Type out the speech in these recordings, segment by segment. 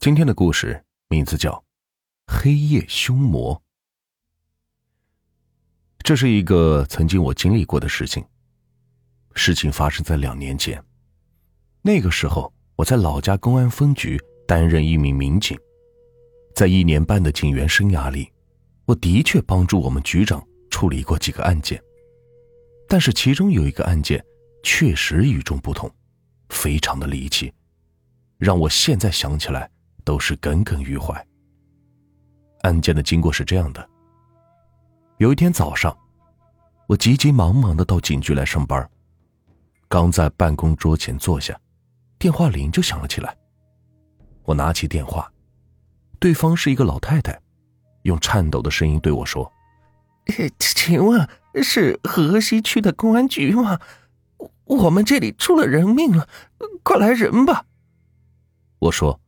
今天的故事名字叫《黑夜凶魔》。这是一个曾经我经历过的事情。事情发生在两年前，那个时候我在老家公安分局担任一名民警，在一年半的警员生涯里，我的确帮助我们局长处理过几个案件，但是其中有一个案件确实与众不同，非常的离奇，让我现在想起来。都是耿耿于怀。案件的经过是这样的：有一天早上，我急急忙忙的到警局来上班，刚在办公桌前坐下，电话铃就响了起来。我拿起电话，对方是一个老太太，用颤抖的声音对我说：“请问是河西区的公安局吗？我们这里出了人命了，快来人吧！”我说。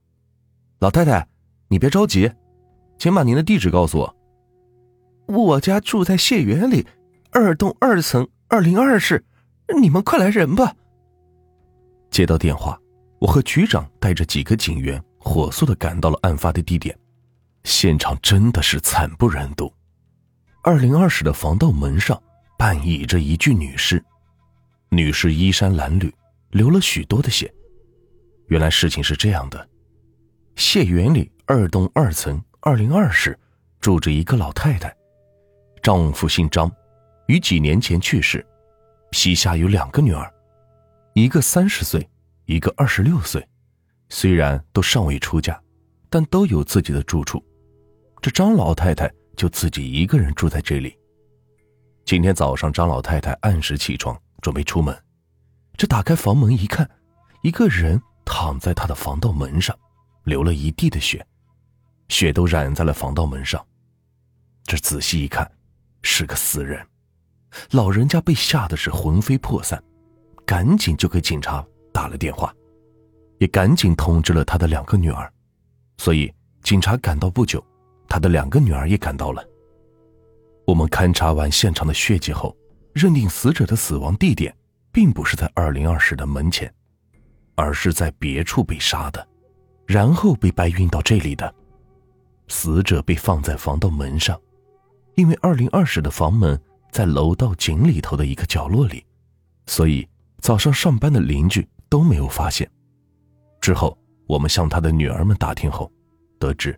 老太太，你别着急，请把您的地址告诉我。我家住在谢园里二栋二层二零二室，你们快来人吧。接到电话，我和局长带着几个警员火速的赶到了案发的地点。现场真的是惨不忍睹，二零二室的防盗门上半倚着一具女尸，女尸衣衫褴褛，流了许多的血。原来事情是这样的。谢园里二栋二层二零二室，住着一个老太太，丈夫姓张，于几年前去世，膝下有两个女儿，一个三十岁，一个二十六岁，虽然都尚未出嫁，但都有自己的住处。这张老太太就自己一个人住在这里。今天早上，张老太太按时起床，准备出门，这打开房门一看，一个人躺在她的防盗门上。流了一地的血，血都染在了防盗门上。这仔细一看，是个死人。老人家被吓得是魂飞魄散，赶紧就给警察打了电话，也赶紧通知了他的两个女儿。所以警察赶到不久，他的两个女儿也赶到了。我们勘察完现场的血迹后，认定死者的死亡地点并不是在二零二室的门前，而是在别处被杀的。然后被搬运到这里的，死者被放在防盗门上，因为二零二室的房门在楼道井里头的一个角落里，所以早上上班的邻居都没有发现。之后我们向他的女儿们打听后，得知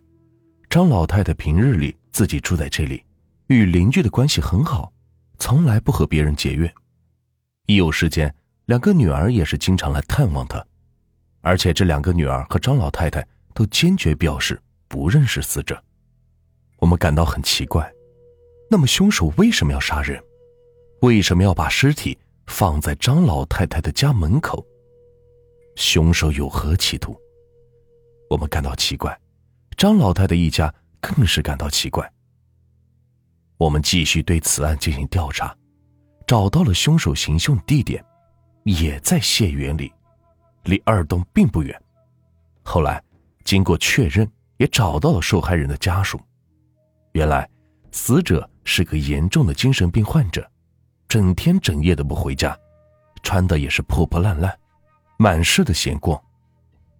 张老太太平日里自己住在这里，与邻居的关系很好，从来不和别人结怨。一有时间，两个女儿也是经常来探望她。而且这两个女儿和张老太太都坚决表示不认识死者，我们感到很奇怪。那么凶手为什么要杀人？为什么要把尸体放在张老太太的家门口？凶手有何企图？我们感到奇怪，张老太太一家更是感到奇怪。我们继续对此案进行调查，找到了凶手行凶地点，也在谢园里。离二栋并不远，后来经过确认，也找到了受害人的家属。原来，死者是个严重的精神病患者，整天整夜的不回家，穿的也是破破烂烂，满是的闲逛。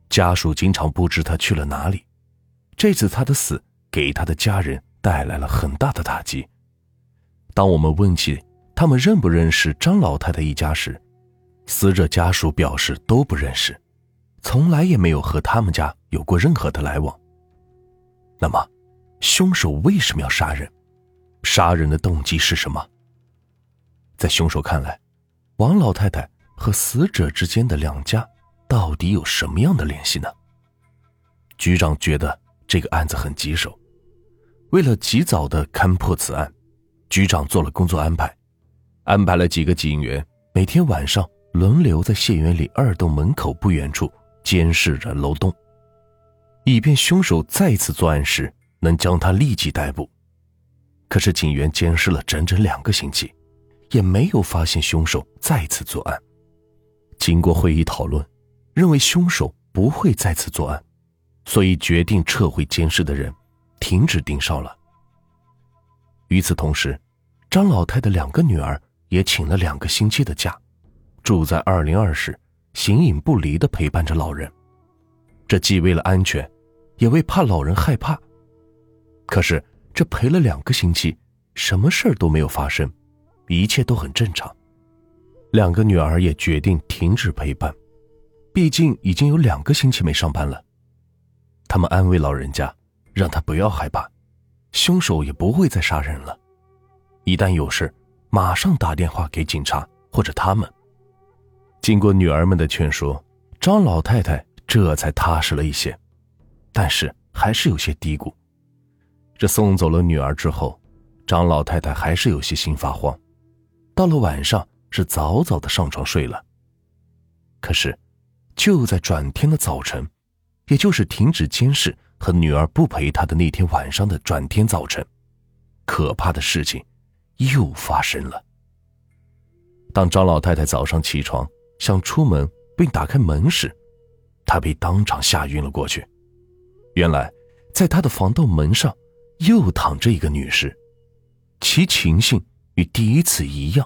家属经常不知他去了哪里。这次他的死给他的家人带来了很大的打击。当我们问起他们认不认识张老太太一家时，死者家属表示都不认识，从来也没有和他们家有过任何的来往。那么，凶手为什么要杀人？杀人的动机是什么？在凶手看来，王老太太和死者之间的两家到底有什么样的联系呢？局长觉得这个案子很棘手，为了及早的勘破此案，局长做了工作安排，安排了几个警员每天晚上。轮流在谢园里二栋门口不远处监视着楼栋，以便凶手再次作案时能将他立即逮捕。可是警员监视了整整两个星期，也没有发现凶手再次作案。经过会议讨论，认为凶手不会再次作案，所以决定撤回监视的人，停止盯梢了。与此同时，张老太的两个女儿也请了两个星期的假。住在二零二室，形影不离的陪伴着老人。这既为了安全，也为怕老人害怕。可是这陪了两个星期，什么事儿都没有发生，一切都很正常。两个女儿也决定停止陪伴，毕竟已经有两个星期没上班了。他们安慰老人家，让他不要害怕，凶手也不会再杀人了。一旦有事，马上打电话给警察或者他们。经过女儿们的劝说，张老太太这才踏实了一些，但是还是有些嘀咕。这送走了女儿之后，张老太太还是有些心发慌。到了晚上，是早早的上床睡了。可是，就在转天的早晨，也就是停止监视和女儿不陪她的那天晚上的转天早晨，可怕的事情又发生了。当张老太太早上起床想出门并打开门时，他被当场吓晕了过去。原来，在他的防盗门上。又躺着一个女士，其情形与第一次一样。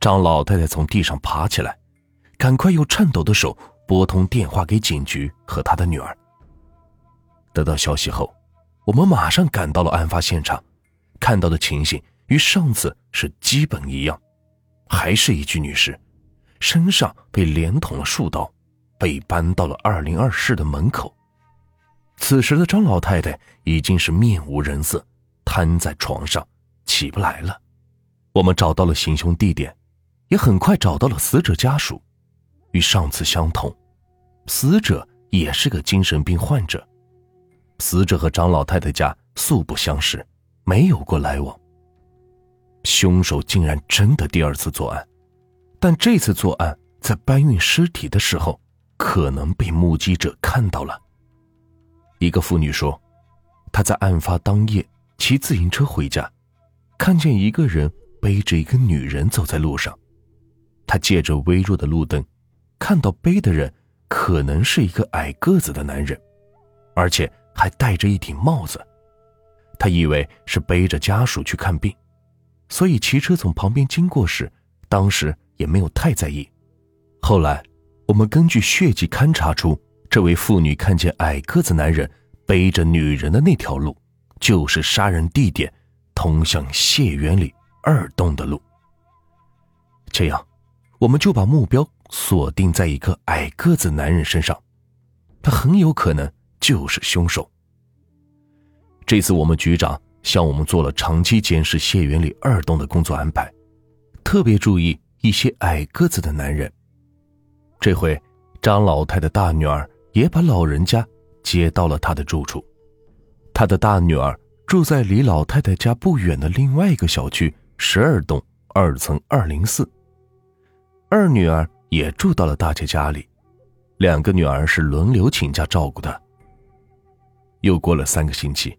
张老太太从地上爬起来，赶快用颤抖的手拨通电话给警局和她的女儿。得到消息后，我们马上赶到了案发现场，看到的情形与上次是基本一样，还是一具女尸，身上被连捅了数刀，被搬到了二零二室的门口。此时的张老太太已经是面无人色，瘫在床上，起不来了。我们找到了行凶地点，也很快找到了死者家属，与上次相同，死者也是个精神病患者。死者和张老太太家素不相识，没有过来往。凶手竟然真的第二次作案，但这次作案在搬运尸体的时候，可能被目击者看到了。一个妇女说：“她在案发当夜骑自行车回家，看见一个人背着一个女人走在路上。她借着微弱的路灯，看到背的人可能是一个矮个子的男人，而且还戴着一顶帽子。她以为是背着家属去看病，所以骑车从旁边经过时，当时也没有太在意。后来，我们根据血迹勘查出。”这位妇女看见矮个子男人背着女人的那条路，就是杀人地点通向谢园里二栋的路。这样，我们就把目标锁定在一个矮个子男人身上，他很有可能就是凶手。这次我们局长向我们做了长期监视谢园里二栋的工作安排，特别注意一些矮个子的男人。这回，张老太的大女儿。也把老人家接到了她的住处。她的大女儿住在离老太太家不远的另外一个小区十二栋二层二零四。二女儿也住到了大姐家里，两个女儿是轮流请假照顾的。又过了三个星期，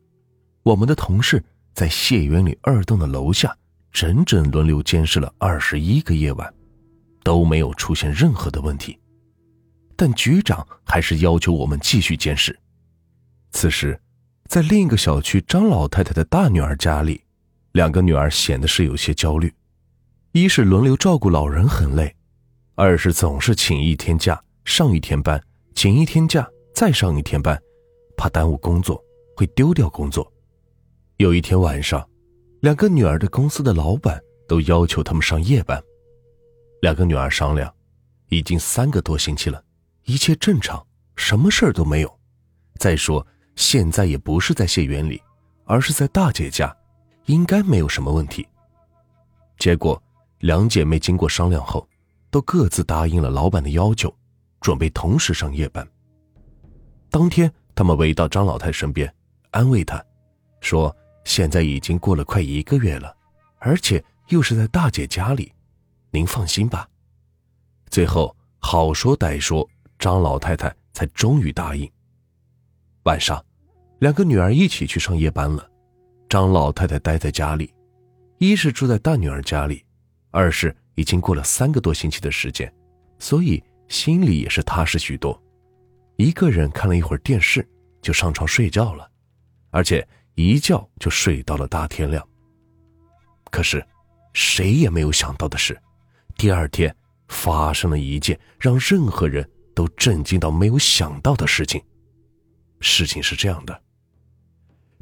我们的同事在谢园里二栋的楼下整整轮流监视了二十一个夜晚，都没有出现任何的问题。但局长还是要求我们继续监视。此时，在另一个小区张老太太的大女儿家里，两个女儿显得是有些焦虑：一是轮流照顾老人很累，二是总是请一天假上一天班，请一天假再上一天班，怕耽误工作会丢掉工作。有一天晚上，两个女儿的公司的老板都要求他们上夜班。两个女儿商量，已经三个多星期了。一切正常，什么事儿都没有。再说，现在也不是在谢园里，而是在大姐家，应该没有什么问题。结果，两姐妹经过商量后，都各自答应了老板的要求，准备同时上夜班。当天，他们围到张老太身边，安慰她，说：“现在已经过了快一个月了，而且又是在大姐家里，您放心吧。”最后，好说歹说。张老太太才终于答应。晚上，两个女儿一起去上夜班了，张老太太待在家里，一是住在大女儿家里，二是已经过了三个多星期的时间，所以心里也是踏实许多。一个人看了一会儿电视，就上床睡觉了，而且一觉就睡到了大天亮。可是，谁也没有想到的是，第二天发生了一件让任何人。都震惊到没有想到的事情。事情是这样的：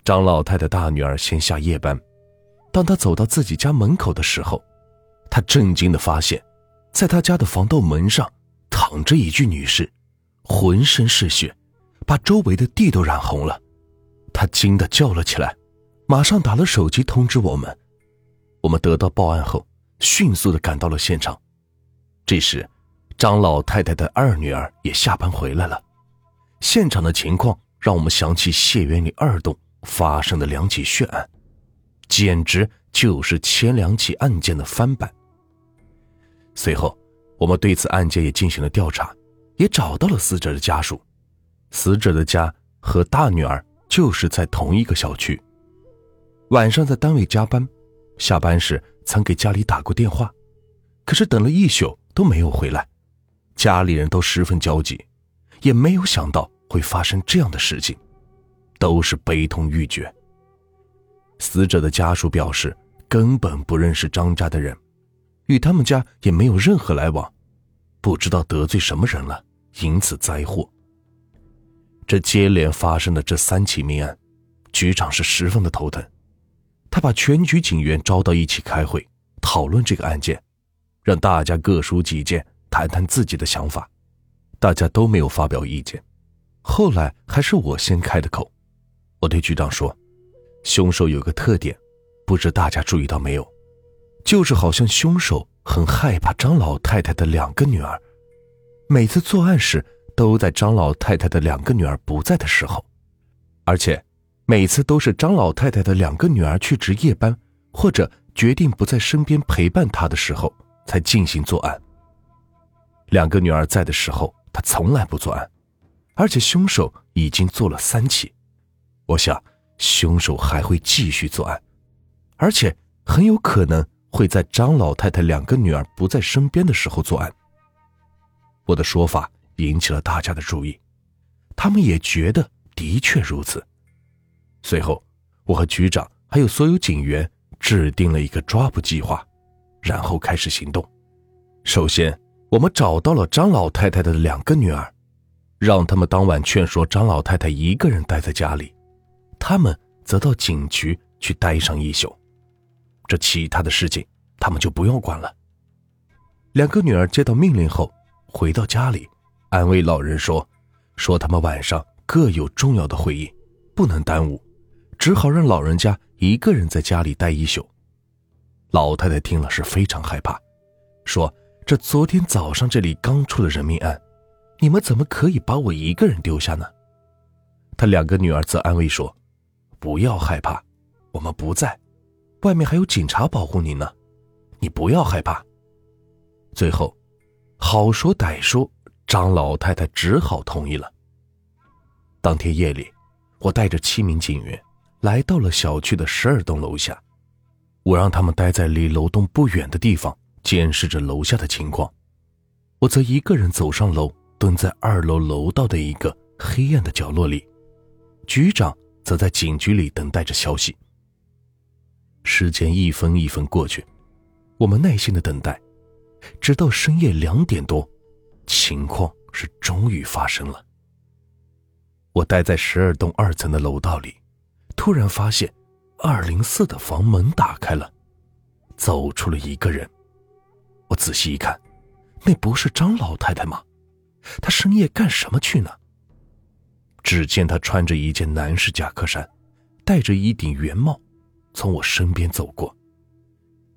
张老太的大女儿先下夜班，当她走到自己家门口的时候，她震惊的发现，在她家的防盗门上躺着一具女尸，浑身是血，把周围的地都染红了。他惊得叫了起来，马上打了手机通知我们。我们得到报案后，迅速的赶到了现场。这时，张老太太的二女儿也下班回来了。现场的情况让我们想起谢园里二栋发生的两起血案，简直就是前两起案件的翻版。随后，我们对此案件也进行了调查，也找到了死者的家属。死者的家和大女儿就是在同一个小区。晚上在单位加班，下班时曾给家里打过电话，可是等了一宿都没有回来，家里人都十分焦急。也没有想到会发生这样的事情，都是悲痛欲绝。死者的家属表示，根本不认识张家的人，与他们家也没有任何来往，不知道得罪什么人了，因此灾祸。这接连发生的这三起命案，局长是十分的头疼，他把全局警员招到一起开会，讨论这个案件，让大家各抒己见，谈谈自己的想法。大家都没有发表意见，后来还是我先开的口。我对局长说：“凶手有个特点，不知大家注意到没有？就是好像凶手很害怕张老太太的两个女儿，每次作案时都在张老太太的两个女儿不在的时候，而且每次都是张老太太的两个女儿去值夜班或者决定不在身边陪伴她的时候才进行作案。两个女儿在的时候。”他从来不作案，而且凶手已经做了三起，我想凶手还会继续作案，而且很有可能会在张老太太两个女儿不在身边的时候作案。我的说法引起了大家的注意，他们也觉得的确如此。随后，我和局长还有所有警员制定了一个抓捕计划，然后开始行动。首先。我们找到了张老太太的两个女儿，让他们当晚劝说张老太太一个人待在家里，他们则到警局去待上一宿。这其他的事情他们就不用管了。两个女儿接到命令后，回到家里，安慰老人说：“说他们晚上各有重要的会议，不能耽误，只好让老人家一个人在家里待一宿。”老太太听了是非常害怕，说。这昨天早上这里刚出了人命案，你们怎么可以把我一个人丢下呢？他两个女儿则安慰说：“不要害怕，我们不在，外面还有警察保护你呢，你不要害怕。”最后，好说歹说，张老太太只好同意了。当天夜里，我带着七名警员来到了小区的十二栋楼下，我让他们待在离楼栋不远的地方。监视着楼下的情况，我则一个人走上楼，蹲在二楼楼道的一个黑暗的角落里。局长则在警局里等待着消息。时间一分一分过去，我们耐心的等待，直到深夜两点多，情况是终于发生了。我待在十二栋二层的楼道里，突然发现二零四的房门打开了，走出了一个人。我仔细一看，那不是张老太太吗？她深夜干什么去呢？只见她穿着一件男士夹克衫，戴着一顶圆帽，从我身边走过。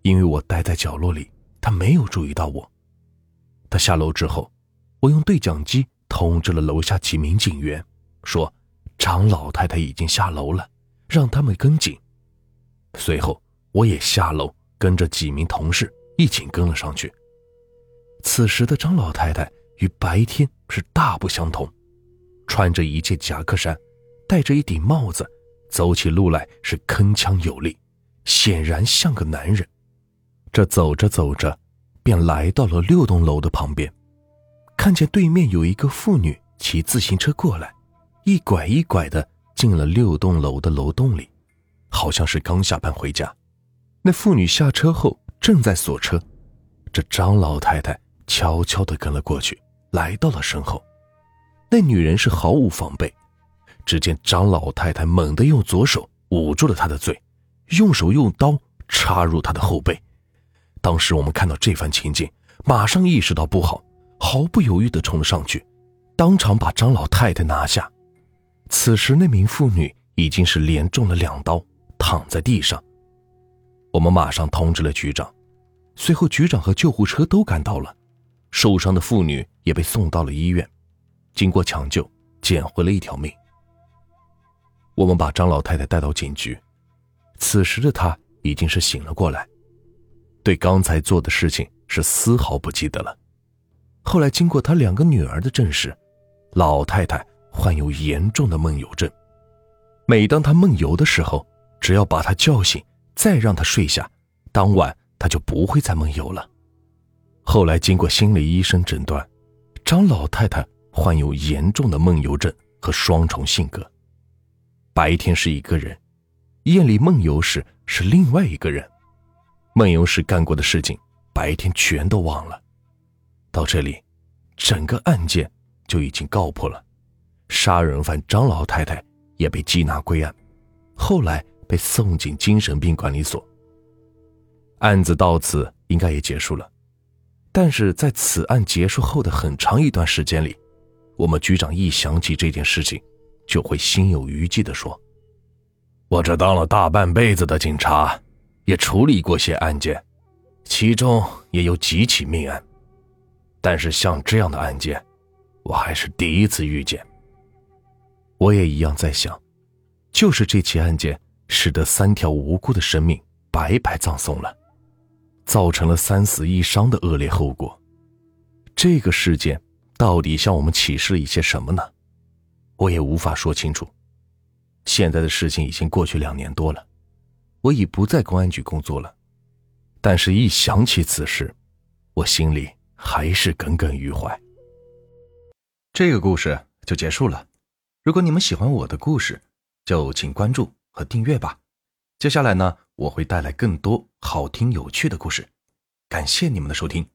因为我待在角落里，她没有注意到我。她下楼之后，我用对讲机通知了楼下几名警员，说张老太太已经下楼了，让他们跟紧。随后，我也下楼跟着几名同事。一起跟了上去。此时的张老太太与白天是大不相同，穿着一件夹克衫，戴着一顶帽子，走起路来是铿锵有力，显然像个男人。这走着走着，便来到了六栋楼的旁边，看见对面有一个妇女骑自行车过来，一拐一拐的进了六栋楼的楼栋里，好像是刚下班回家。那妇女下车后。正在锁车，这张老太太悄悄地跟了过去，来到了身后。那女人是毫无防备，只见张老太太猛地用左手捂住了她的嘴，用手用刀插入她的后背。当时我们看到这番情景，马上意识到不好，毫不犹豫地冲了上去，当场把张老太太拿下。此时那名妇女已经是连中了两刀，躺在地上。我们马上通知了局长，随后局长和救护车都赶到了，受伤的妇女也被送到了医院，经过抢救，捡回了一条命。我们把张老太太带到警局，此时的她已经是醒了过来，对刚才做的事情是丝毫不记得了。后来经过她两个女儿的证实，老太太患有严重的梦游症，每当她梦游的时候，只要把她叫醒，再让她睡下，当晚她就不会再梦游了。后来经过心理医生诊断，张老太太患有严重的梦游症和双重性格。白天是一个人，夜里梦游时是另外一个人。梦游时干过的事情，白天全都忘了。到这里，整个案件就已经告破了，杀人犯张老太太也被缉拿归案，后来被送进精神病管理所。案子到此应该也结束了，但是在此案结束后的很长一段时间里，我们局长一想起这件事情。就会心有余悸的说：“我这当了大半辈子的警察，也处理过些案件，其中也有几起命案，但是像这样的案件，我还是第一次遇见。我也一样在想，就是这起案件使得三条无辜的生命白白葬送了，造成了三死一伤的恶劣后果。这个事件到底向我们启示了一些什么呢？”我也无法说清楚。现在的事情已经过去两年多了，我已不在公安局工作了，但是，一想起此事，我心里还是耿耿于怀。这个故事就结束了。如果你们喜欢我的故事，就请关注和订阅吧。接下来呢，我会带来更多好听有趣的故事。感谢你们的收听。